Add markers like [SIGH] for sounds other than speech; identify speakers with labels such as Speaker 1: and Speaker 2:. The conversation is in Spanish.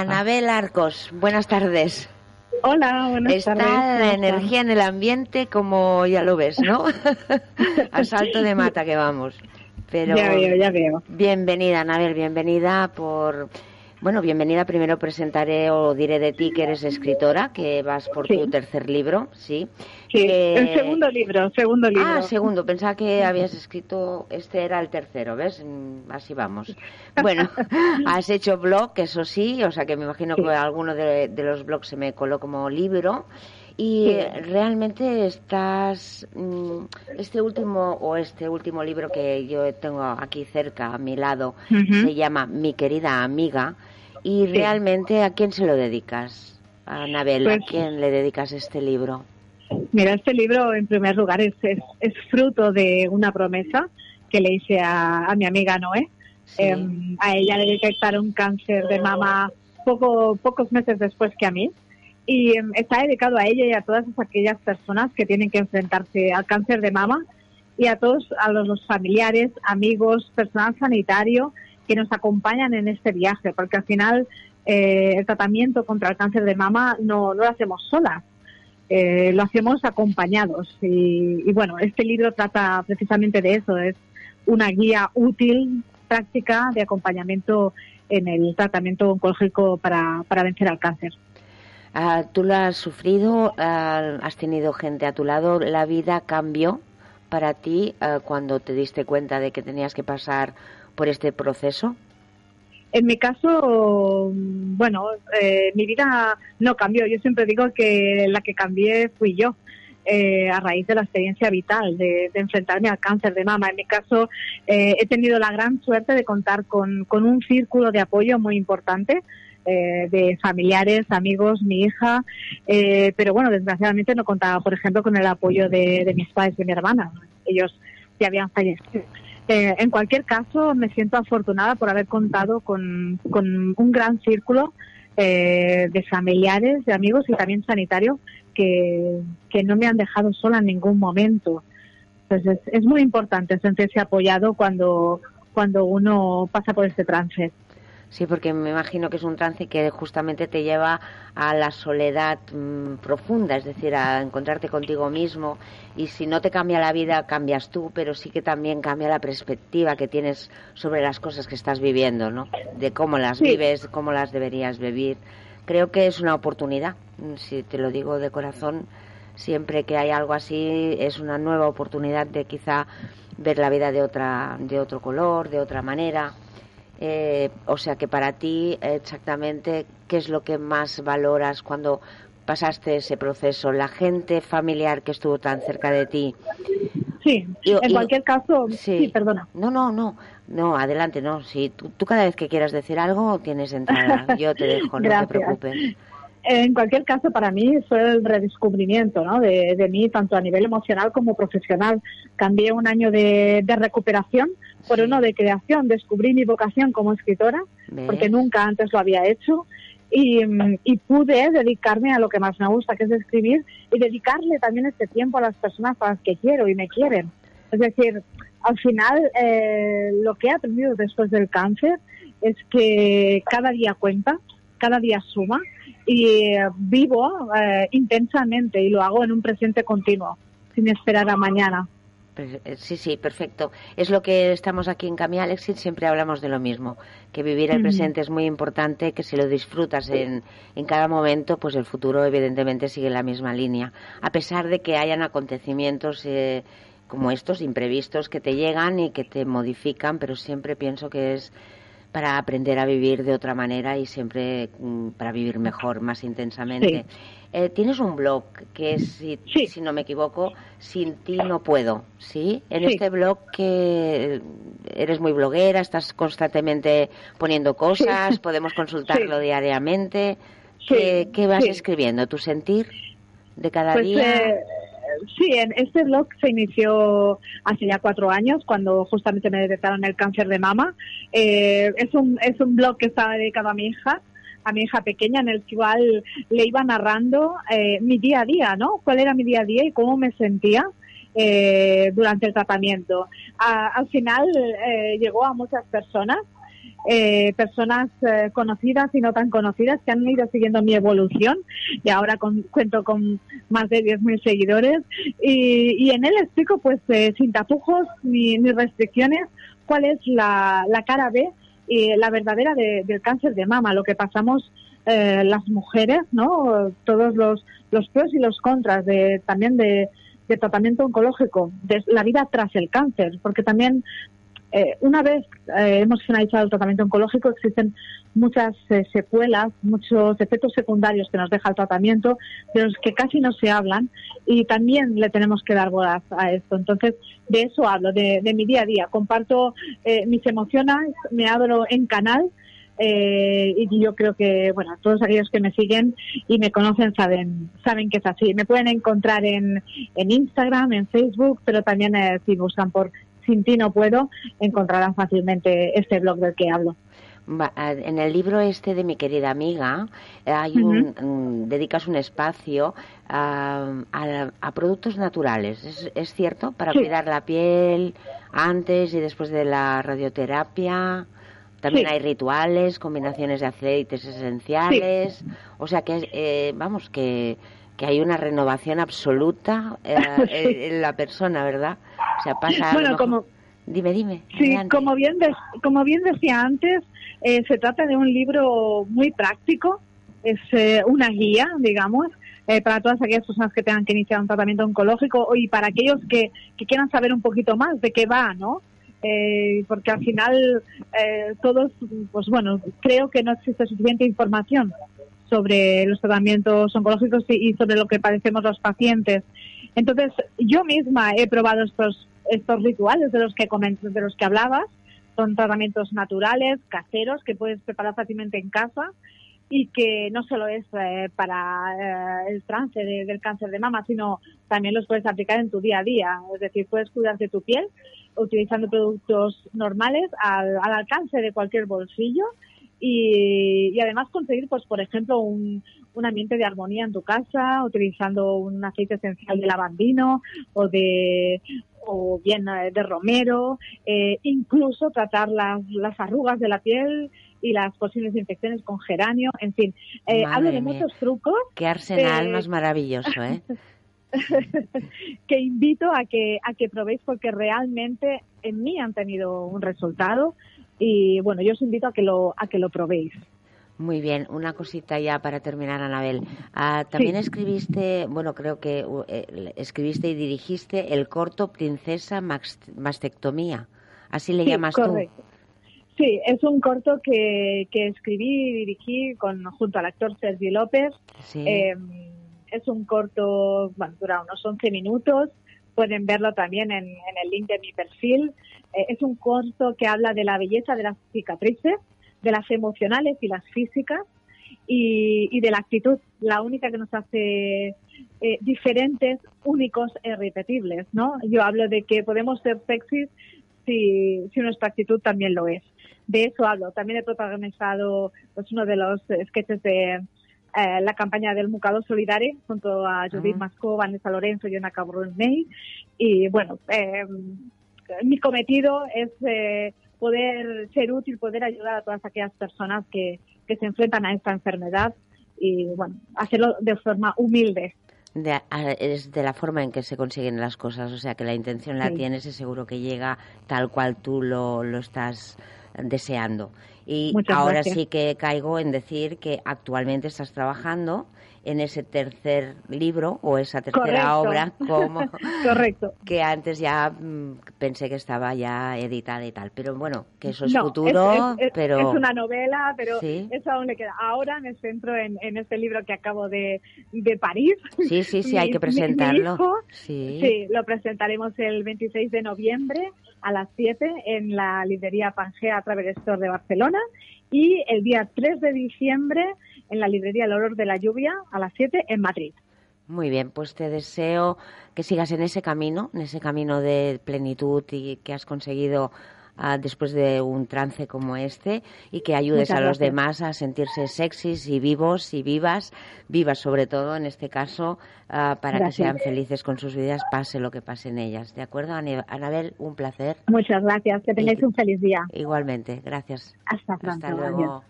Speaker 1: Anabel Arcos, buenas tardes.
Speaker 2: Hola, buenas
Speaker 1: Está
Speaker 2: tardes.
Speaker 1: la energía en el ambiente como ya lo ves, ¿no? [LAUGHS] A salto de mata que vamos. Pero
Speaker 2: Ya veo, ya veo.
Speaker 1: bienvenida, Anabel, bienvenida por bueno, bienvenida. Primero presentaré o diré de ti que eres escritora, que vas por
Speaker 2: Sí.
Speaker 1: tu tercer libro, ¿sí?
Speaker 2: Sí,
Speaker 1: Que-
Speaker 2: el segundo libro, segundo libro.
Speaker 1: Ah, segundo. Pensaba que habías escrito, este era el tercero, ¿ves? Mm, Así vamos. [LAUGHS] Bueno, has hecho blog, eso sí, o sea que me imagino
Speaker 2: Sí.
Speaker 1: que alguno de, de los blogs se me coló como libro. Y
Speaker 2: Sí.
Speaker 1: realmente estás, mm, este último o este último libro que yo tengo aquí cerca, a mi lado, se llama Mi querida amiga. Y
Speaker 2: Sí.
Speaker 1: realmente, ¿a quién se lo dedicas? A Anabel, ¿a
Speaker 2: Pues-
Speaker 1: quién le dedicas este libro?
Speaker 2: Mira, este libro, en primer lugar, es, es, es fruto de una promesa que le hice a, a mi amiga Noé.
Speaker 1: Sí.
Speaker 2: Em, a ella le detectaron cáncer de mama poco, pocos meses después que a mí. Y em, está dedicado a ella y a todas aquellas personas que tienen que enfrentarse al cáncer de mama y a todos, a los, familiares, amigos, personal sanitario que nos acompañan en este viaje, porque al final eh, el tratamiento contra el cáncer de mama no, lo hacemos solas, eh, lo hacemos acompañados. Y, y bueno, este libro trata precisamente de eso, es una guía útil, práctica de acompañamiento en el tratamiento oncológico para vencer al cáncer.
Speaker 1: Ah, ¿Tú lo has sufrido? Ah, ¿Has tenido gente a tu lado? ¿La vida cambió para ti ah, cuando te diste cuenta de que tenías que pasar por este proceso?
Speaker 2: En mi caso, bueno, eh, mi vida no cambió. Yo siempre digo que la que cambié fui yo. eh, a raíz de la experiencia vital de, de enfrentarme al cáncer de mama. En mi caso, eh, he tenido la gran suerte de contar con, con un círculo de apoyo muy importante eh, de familiares, amigos, mi hija, eh, pero bueno, desgraciadamente no contaba, por ejemplo, con el apoyo de, de mis padres y de mi hermana. Ellos ya habían fallecido. Eh, en cualquier caso, me siento afortunada por haber contado con, un gran círculo eh, de familiares, de amigos y también sanitarios que, no me han dejado sola en ningún momento. Entonces, es, es muy importante sentirse apoyado cuando, cuando uno pasa por este trance.
Speaker 1: Sí, porque me imagino que es un trance que justamente te lleva a la soledad mm, profunda, es decir, a encontrarte contigo mismo. Y si no te cambia la vida, cambias tú, pero sí que también cambia la perspectiva que tienes sobre las cosas que estás viviendo, ¿no? De cómo las
Speaker 2: Sí.
Speaker 1: vives, cómo las deberías vivir. Creo que es una oportunidad, mm, si te lo digo de corazón, siempre que hay algo así es una nueva oportunidad de quizá ver la vida de otra, de otro color, de otra manera. Eh, o sea que para ti exactamente qué es lo que más valoras cuando pasaste ese proceso, la gente familiar que estuvo tan cerca de ti.
Speaker 2: Sí,
Speaker 1: Y-
Speaker 2: en
Speaker 1: y-
Speaker 2: cualquier caso,
Speaker 1: Sí.
Speaker 2: sí, perdona.
Speaker 1: No, no, no, no, adelante, no. Si tú, tú cada vez que quieras decir algo tienes entrada, [LAUGHS] yo te dejo, no te preocupes.
Speaker 2: En cualquier caso, para mí fue el redescubrimiento ¿no? de, de mí, tanto a nivel emocional como profesional. Cambié un año de, de recuperación por uno de creación. Descubrí mi vocación como escritora, porque nunca antes lo había hecho. Y, y pude dedicarme a lo que más me gusta, que es escribir, y dedicarle también este tiempo a las personas a las que quiero y me quieren. Es decir, al final, eh, lo que he aprendido después del cáncer es que cada día cuenta, cada día suma, y eh, vivo eh, intensamente y lo hago en un presente continuo, sin esperar a mañana.
Speaker 1: Per- eh, Sí, sí, perfecto. Es lo que estamos aquí en Cami Alexis, siempre hablamos de lo mismo, que vivir el presente es muy importante, que si lo disfrutas en, en cada momento, pues el futuro evidentemente sigue la misma línea. A pesar de que hayan acontecimientos eh, como estos, imprevistos, que te llegan y que te modifican, pero siempre pienso que es para aprender a vivir de otra manera y siempre mm, para vivir mejor, más intensamente. Eh, tienes un blog que es, si,
Speaker 2: Sí.
Speaker 1: si no me equivoco, Sin ti no puedo, ¿sí? En
Speaker 2: Sí.
Speaker 1: este blog que eres muy bloguera, estás constantemente poniendo cosas, [LAUGHS] podemos consultarlo diariamente. ¿Qué, qué vas escribiendo? ¿Tu sentir de cada
Speaker 2: Pues
Speaker 1: día?
Speaker 2: eh, sí, en este blog se inició hace ya cuatro años, cuando justamente me detectaron el cáncer de mama. Eh, es, un, es un blog que estaba dedicado a mi hija, a mi hija pequeña, en el cual le iba narrando eh, mi día a día, ¿no? Cuál era mi día a día y cómo me sentía. eh, durante el tratamiento. Al final eh, llegó a muchas personas eh, personas eh, conocidas y no tan conocidas que han ido siguiendo mi evolución y ahora cuento con más de 10.000 seguidores y, en él explico pues sin tapujos ni, restricciones cuál es la, cara B y la verdadera del cáncer de mama, lo que pasamos las mujeres, ¿no? Todos los, los pros y los contras de, también de, de tratamiento oncológico, de la vida tras el cáncer, porque también eh, una vez eh, hemos finalizado el tratamiento oncológico, existen muchas eh, secuelas, muchos efectos secundarios que nos deja el tratamiento, de los que casi no se hablan y también le tenemos que dar bolas a esto. Entonces, de eso hablo, de, mi día a día. Comparto mis emociones, me abro en canal eh, y yo creo que, bueno, todos aquellos que me siguen y me conocen saben, saben que es así. Me pueden encontrar en, en Instagram, en Facebook, pero también eh, si buscan por Sin ti no puedo, encontrarán fácilmente este blog del que hablo.
Speaker 1: En el libro este de mi querida amiga, hay un, dedicas un espacio a, a, productos naturales, ¿Es, ¿Es, cierto? Para cuidar la piel antes y después de la radioterapia. También hay rituales, combinaciones de aceites esenciales, o sea que, eh, vamos, que, que hay una renovación absoluta eh, [LAUGHS] en la persona, ¿verdad? O sea, pasa
Speaker 2: bueno, como...
Speaker 1: Dime, dime.
Speaker 2: Sí, como bien, como bien decía antes, eh, se trata de un libro muy práctico, es una guía, digamos, para todas aquellas personas que tengan que iniciar un tratamiento oncológico y para aquellos que, que quieran saber un poquito más de qué va, ¿no? eh, porque al final eh, todos, pues bueno, creo que no existe suficiente información sobre los tratamientos oncológicos y, sobre lo que padecemos los pacientes. Entonces, yo misma he probado estos estos rituales de los que de los que hablabas, son tratamientos naturales, caseros, que puedes preparar fácilmente en casa y que no solo es eh, para eh, el trance del cáncer de mama, sino también los puedes aplicar en tu día a día. Es decir, puedes cuidar de tu piel utilizando productos normales al, alcance de cualquier bolsillo y, además conseguir, pues por ejemplo, un, ambiente de armonía en tu casa, utilizando un aceite esencial de lavandino o de o bien eh, de romero, eh, incluso tratar las, las arrugas de la piel y las posibles infecciones con geranio, en fin, eh, hablo de muchos trucos.
Speaker 1: Qué arsenal más maravilloso, ¿eh? [LAUGHS]
Speaker 2: que invito a que, a que probéis porque realmente en mí han tenido un resultado y bueno, yo os invito a que lo, a que lo probéis.
Speaker 1: Muy bien, una cosita ya para terminar, Anabel. Ah, también escribiste, bueno, creo que eh, escribiste y dirigiste el corto Princesa Mastectomía. Así le llamas tú.
Speaker 2: Sí, es un corto que, que escribí y dirigí con, junto al actor Sergi López. Sí. Em, es un corto, bueno, dura unos 11 minutos. Pueden verlo también en, el link de mi perfil. Eh, es un corto que habla de la belleza de las cicatrices, de las emocionales y las físicas y, de la actitud, la única que nos hace eh, diferentes, únicos e irrepetibles, ¿no? Yo hablo de que podemos ser sexys si, si nuestra actitud también lo es. De eso hablo. También he protagonizado pues, uno de los sketches de eh, la campaña del Mucado Solidario junto a Judith Masco, Vanessa Lorenzo y Ana May. Y bueno, eh, mi cometido es eh, poder ser útil, poder ayudar a todas aquellas personas que, que se enfrentan a esta enfermedad y bueno, hacerlo de forma humilde.
Speaker 1: De, es de la forma en que se consiguen las cosas, o sea que la intención la tienes y seguro que llega tal cual tú lo, lo estás deseando. Y ahora sí que caigo en decir que actualmente estás trabajando en ese tercer libro o esa tercera obra como [LAUGHS]
Speaker 2: Correcto.
Speaker 1: que antes ya mm, pensé que estaba ya editada y tal. Pero bueno que eso es futuro
Speaker 2: es,
Speaker 1: pero
Speaker 2: es una novela pero eso aún le queda. Ahora me centro en, en este libro que acabo de, de París.
Speaker 1: Sí sí sí hay que presentarlo.
Speaker 2: sí. sí lo presentaremos el 26 de noviembre a las 7 en la librería Pangea Travel Store de Barcelona y el día 3 de diciembre en la librería El Olor de la Lluvia a las 7 en Madrid.
Speaker 1: Muy bien, pues te deseo que sigas en ese camino, en ese camino de plenitud y que has conseguido ah, después de un trance como este y que ayudes a los demás a sentirse sexys y vivos y vivas, vivas sobre todo en este caso, ah, para que sean felices con sus vidas, pase lo que pase en ellas. ¿De acuerdo, Anabel? Un placer.
Speaker 2: Muchas gracias. Que tengáis un feliz día.
Speaker 1: Igualmente. Gracias.
Speaker 2: Hasta pronto. Hasta luego.